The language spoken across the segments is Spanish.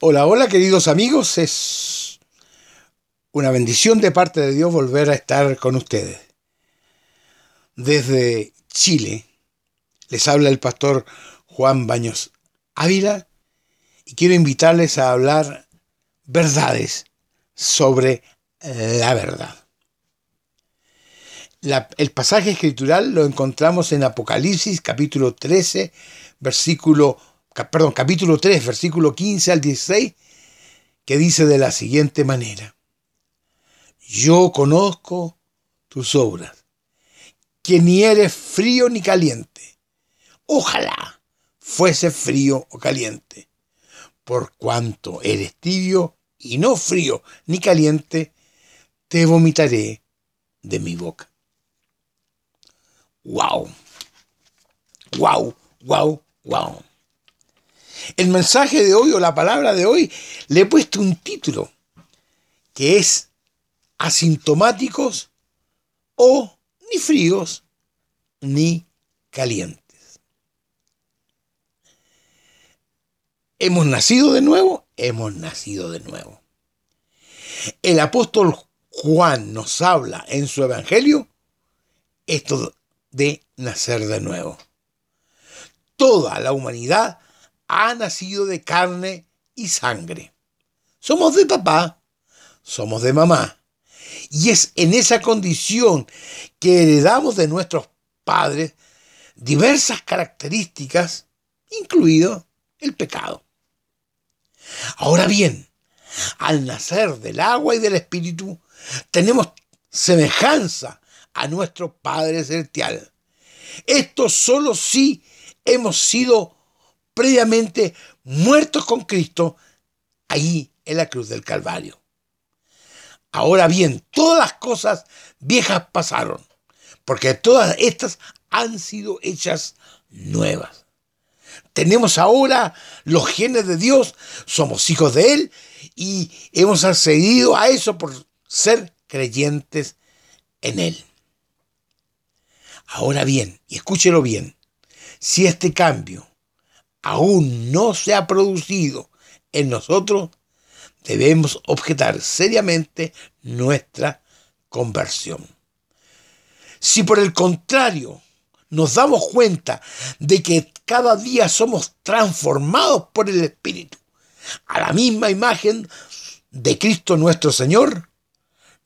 Hola, hola queridos amigos, es una bendición de parte de Dios volver a estar con ustedes. Desde Chile les habla el pastor Juan Baños Ávila y quiero invitarles a hablar verdades sobre la verdad. el pasaje escritural lo encontramos en Apocalipsis capítulo 13, versículo perdón, capítulo 3, versículo 15 al 16, que dice de la siguiente manera, yo conozco tus obras, que ni eres frío ni caliente. Ojalá fuese frío o caliente. Por cuanto eres tibio y no frío ni caliente, te vomitaré de mi boca. ¡Wow! ¡Wow! ¡Wow! ¡Wow! El mensaje de hoy o la palabra de hoy le he puesto un título que es asintomáticos o ni fríos ni calientes. ¿Hemos nacido de nuevo? Hemos nacido de nuevo. El apóstol Juan nos habla en su evangelio esto de nacer de nuevo. Toda la humanidad ha nacido de carne y sangre. Somos de papá, somos de mamá. Y es en esa condición que heredamos de nuestros padres diversas características, incluido el pecado. Ahora bien, al nacer del agua y del espíritu, tenemos semejanza a nuestro Padre Celestial. Esto solo si hemos sido previamente muertos con Cristo ahí en la cruz del Calvario. Ahora bien, todas las cosas viejas pasaron, porque todas estas han sido hechas nuevas. Tenemos ahora los genes de Dios, somos hijos de Él y hemos accedido a eso por ser creyentes en Él. Ahora bien, y escúchelo bien, si este cambio aún no se ha producido en nosotros, debemos objetar seriamente nuestra conversión. Si por el contrario nos damos cuenta de que cada día somos transformados por el Espíritu a la misma imagen de Cristo nuestro Señor,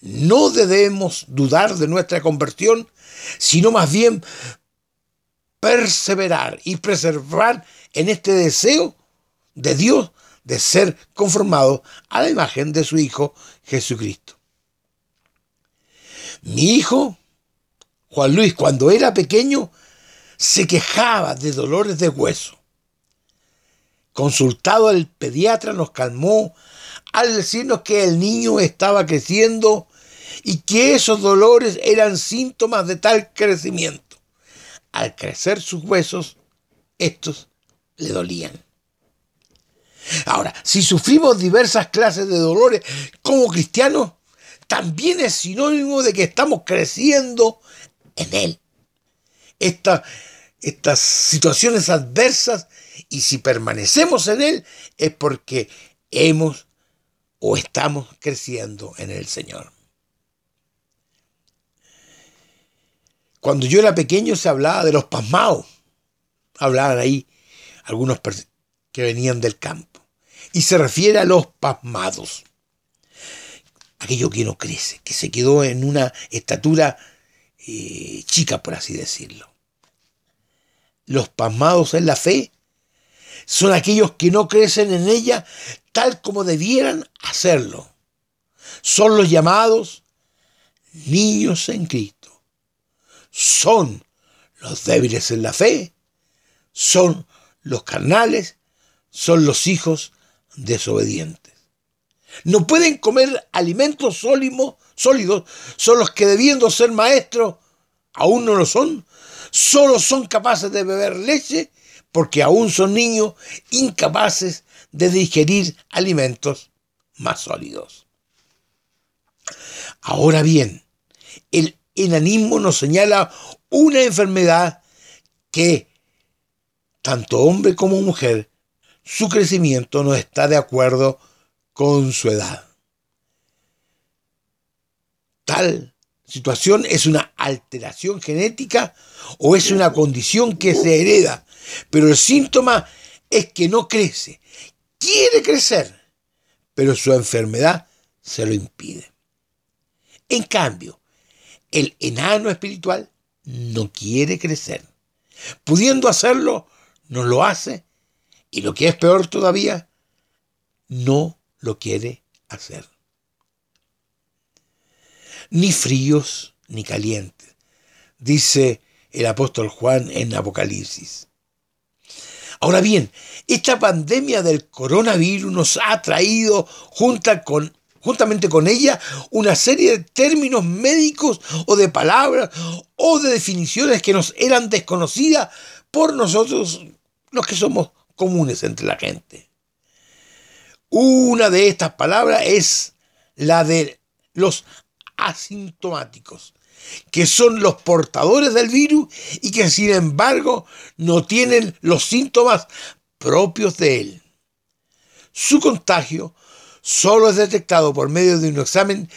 no debemos dudar de nuestra conversión, sino más bien perseverar y preservar en este deseo de Dios de ser conformado a la imagen de su Hijo Jesucristo. Mi hijo, Juan Luis, cuando era pequeño, se quejaba de dolores de hueso. Consultado al pediatra nos calmó al decirnos que el niño estaba creciendo y que esos dolores eran síntomas de tal crecimiento. Al crecer sus huesos, estos le dolían. Ahora, si sufrimos diversas clases de dolores como cristianos, también es sinónimo de que estamos creciendo en Él. estas situaciones adversas, y si permanecemos en Él, es porque hemos o estamos creciendo en el Señor. Cuando yo era pequeño se hablaba de los pasmados. Hablaban ahí algunos que venían del campo. Y se refiere a los pasmados. Aquello que no crece, que se quedó en una estatura eh, chica, por así decirlo. Los pasmados en la fe son aquellos que no crecen en ella tal como debieran hacerlo. Son los llamados niños en Cristo. Son los débiles en la fe. Son los carnales son los hijos desobedientes. No pueden comer alimentos sólidos, sólidos, son los que debiendo ser maestros, aún no lo son. Solo son capaces de beber leche porque aún son niños incapaces de digerir alimentos más sólidos. Ahora bien, el enanismo nos señala una enfermedad que tanto hombre como mujer, su crecimiento no está de acuerdo con su edad. Tal situación es una alteración genética o es una condición que se hereda, pero el síntoma es que no crece, quiere crecer, pero su enfermedad se lo impide. En cambio, el enano espiritual no quiere crecer. Pudiendo hacerlo, no lo hace y lo que es peor todavía, no lo quiere hacer. Ni fríos ni calientes, dice el apóstol Juan en Apocalipsis. Ahora bien, esta pandemia del coronavirus nos ha traído con, juntamente con ella una serie de términos médicos o de palabras o de definiciones que nos eran desconocidas por nosotros los que somos comunes entre la gente. Una de estas palabras es la de los asintomáticos, que son los portadores del virus y que sin embargo no tienen los síntomas propios de él. Su contagio solo es detectado por medio de un examen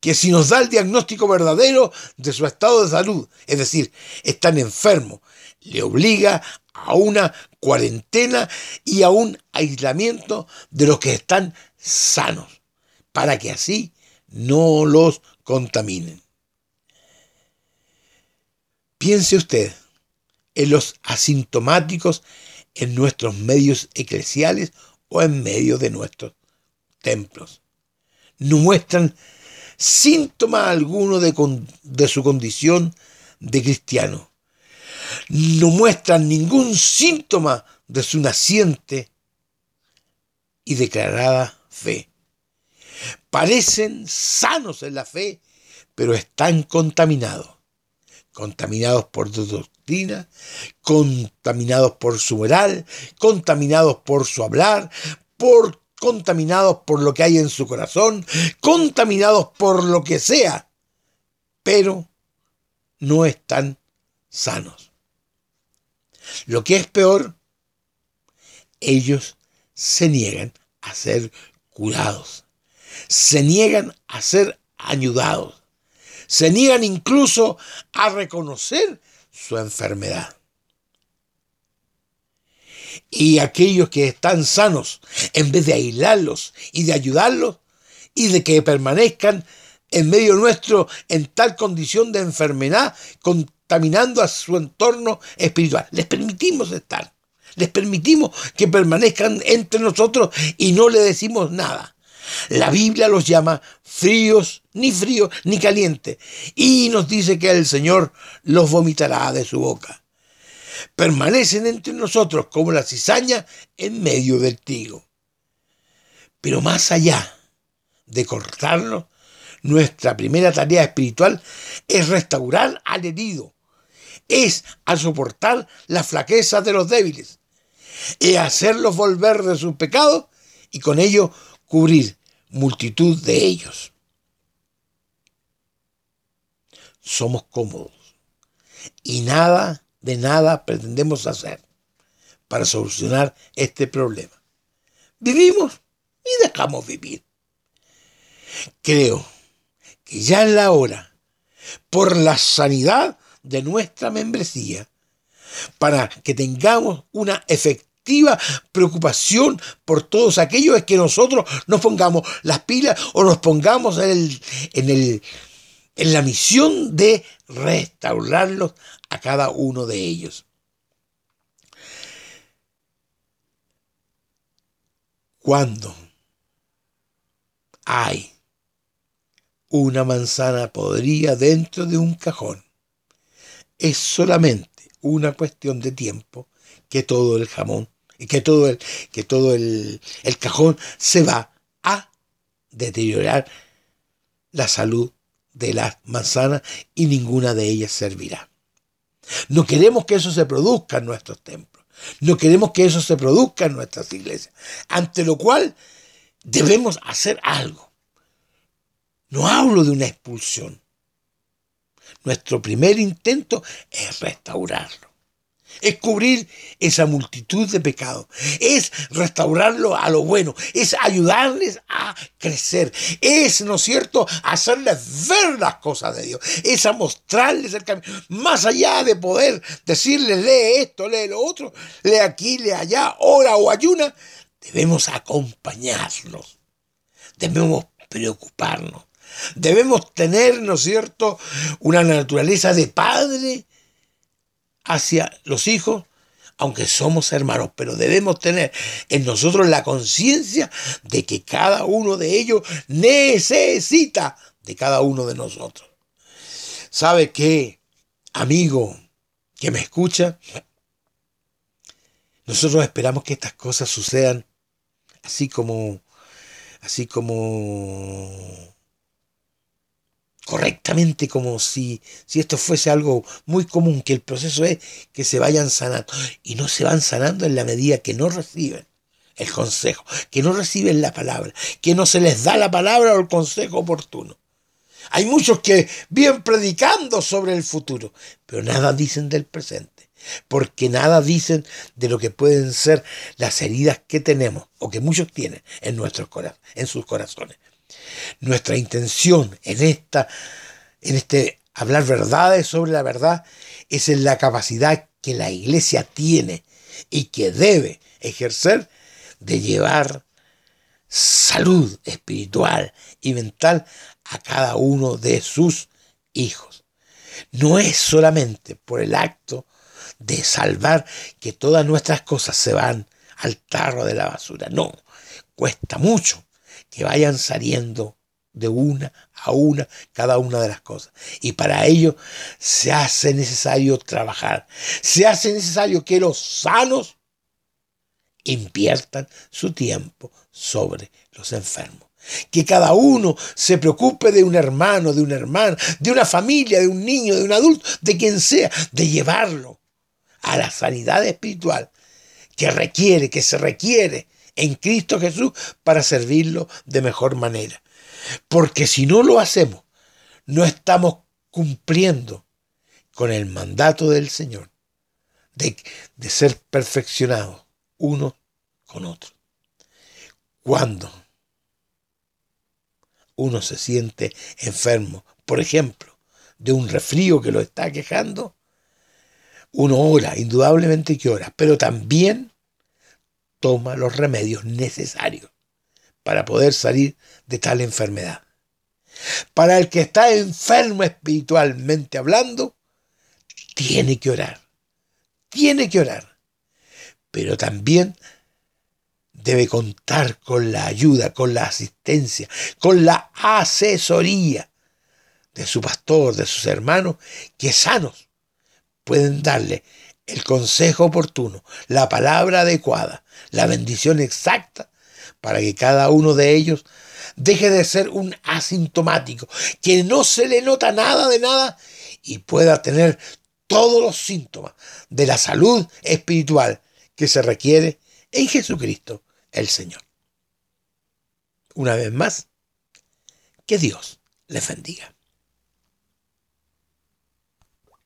que si nos da el diagnóstico verdadero de su estado de salud, es decir, están enfermos, le obliga a una cuarentena y a un aislamiento de los que están sanos, para que así no los contaminen. Piense usted en los asintomáticos en nuestros medios eclesiales o en medio de nuestros templos. No muestran síntoma alguno de, de su condición de cristiano. No muestran ningún síntoma de su naciente y declarada fe. Parecen sanos en la fe, pero están contaminados. Contaminados por su doctrina, contaminados por su moral, contaminados por su hablar, por contaminados por lo que hay en su corazón, contaminados por lo que sea, pero no están sanos. Lo que es peor, ellos se niegan a ser curados, se niegan a ser ayudados, se niegan incluso a reconocer su enfermedad. Y aquellos que están sanos, en vez de aislarlos y de ayudarlos, y de que permanezcan en medio nuestro en tal condición de enfermedad, contaminando a su entorno espiritual. Les permitimos estar, les permitimos que permanezcan entre nosotros y no le decimos nada. La Biblia los llama fríos, ni fríos, ni calientes, y nos dice que el Señor los vomitará de su boca. Permanecen entre nosotros como la cizaña en medio del trigo. Pero más allá de cortarlos, nuestra primera tarea espiritual es restaurar al herido, es a soportar la flaqueza de los débiles, es hacerlos volver de sus pecados y con ello cubrir multitud de ellos. Somos cómodos y nada de nada pretendemos hacer para solucionar este problema. Vivimos y dejamos vivir. Creo que ya es la hora, por la sanidad de nuestra membresía, para que tengamos una efectiva preocupación por todos aquellos que nosotros nos pongamos las pilas o nos pongamos en, el, en, el, en la misión de restaurarlos a cada uno de ellos. Cuando hay una manzana podrida dentro de un cajón, es solamente una cuestión de tiempo que todo el jamón y que todo el, que todo el, el cajón se va a deteriorar la salud de las manzanas y ninguna de ellas servirá. No queremos que eso se produzca en nuestros templos. No queremos que eso se produzca en nuestras iglesias. Ante lo cual debemos hacer algo. No hablo de una expulsión. Nuestro primer intento es restaurarlo. es cubrir esa multitud de pecados, es restaurarlo a lo bueno, es ayudarles a crecer, es, ¿no es cierto?, hacerles ver las cosas de Dios, es mostrarles el camino, más allá de poder decirles, lee esto, lee lo otro, lee aquí, lee allá, ora o ayuna, debemos acompañarlos, debemos preocuparnos, debemos tener, ¿no es cierto?, una naturaleza de padre, hacia los hijos, aunque somos hermanos, pero debemos tener en nosotros la conciencia de que cada uno de ellos necesita de cada uno de nosotros. ¿Sabe qué, amigo que me escucha? Nosotros esperamos que estas cosas sucedan así como, así como correctamente como si, si esto fuese algo muy común, que el proceso es que se vayan sanando. Y no se van sanando en la medida que no reciben el consejo, que no reciben la palabra, que no se les da la palabra o el consejo oportuno. Hay muchos que vienen predicando sobre el futuro, pero nada dicen del presente, porque nada dicen de lo que pueden ser las heridas que tenemos o que muchos tienen en nuestros en sus corazones. Nuestra intención en esta, en este hablar verdades sobre la verdad, es en la capacidad que la iglesia tiene y que debe ejercer de llevar salud espiritual y mental a cada uno de sus hijos. No es solamente por el acto de salvar que todas nuestras cosas se van al tarro de la basura. No, cuesta mucho que vayan saliendo de una a una cada una de las cosas. Y para ello se hace necesario trabajar. Se hace necesario que los sanos inviertan su tiempo sobre los enfermos. Que cada uno se preocupe de un hermano, de una hermana, de una familia, de un niño, de un adulto, de quien sea, de llevarlo a la sanidad espiritual que requiere, que se requiere en Cristo Jesús para servirlo de mejor manera. Porque si no lo hacemos, no estamos cumpliendo con el mandato del Señor de, de ser perfeccionados uno con otro. Cuando uno se siente enfermo, por ejemplo, de un resfrío que lo está quejando, uno ora, indudablemente que ora, pero también toma los remedios necesarios para poder salir de tal enfermedad. Para el que está enfermo espiritualmente hablando, tiene que orar. Tiene que orar. Pero también debe contar con la ayuda, con la asistencia, con la asesoría de su pastor, de sus hermanos, que sanos pueden darle el consejo oportuno, la palabra adecuada, la bendición exacta para que cada uno de ellos deje de ser un asintomático, que no se le nota nada de nada y pueda tener todos los síntomas de la salud espiritual que se requiere en Jesucristo el Señor. Una vez más, que Dios les bendiga.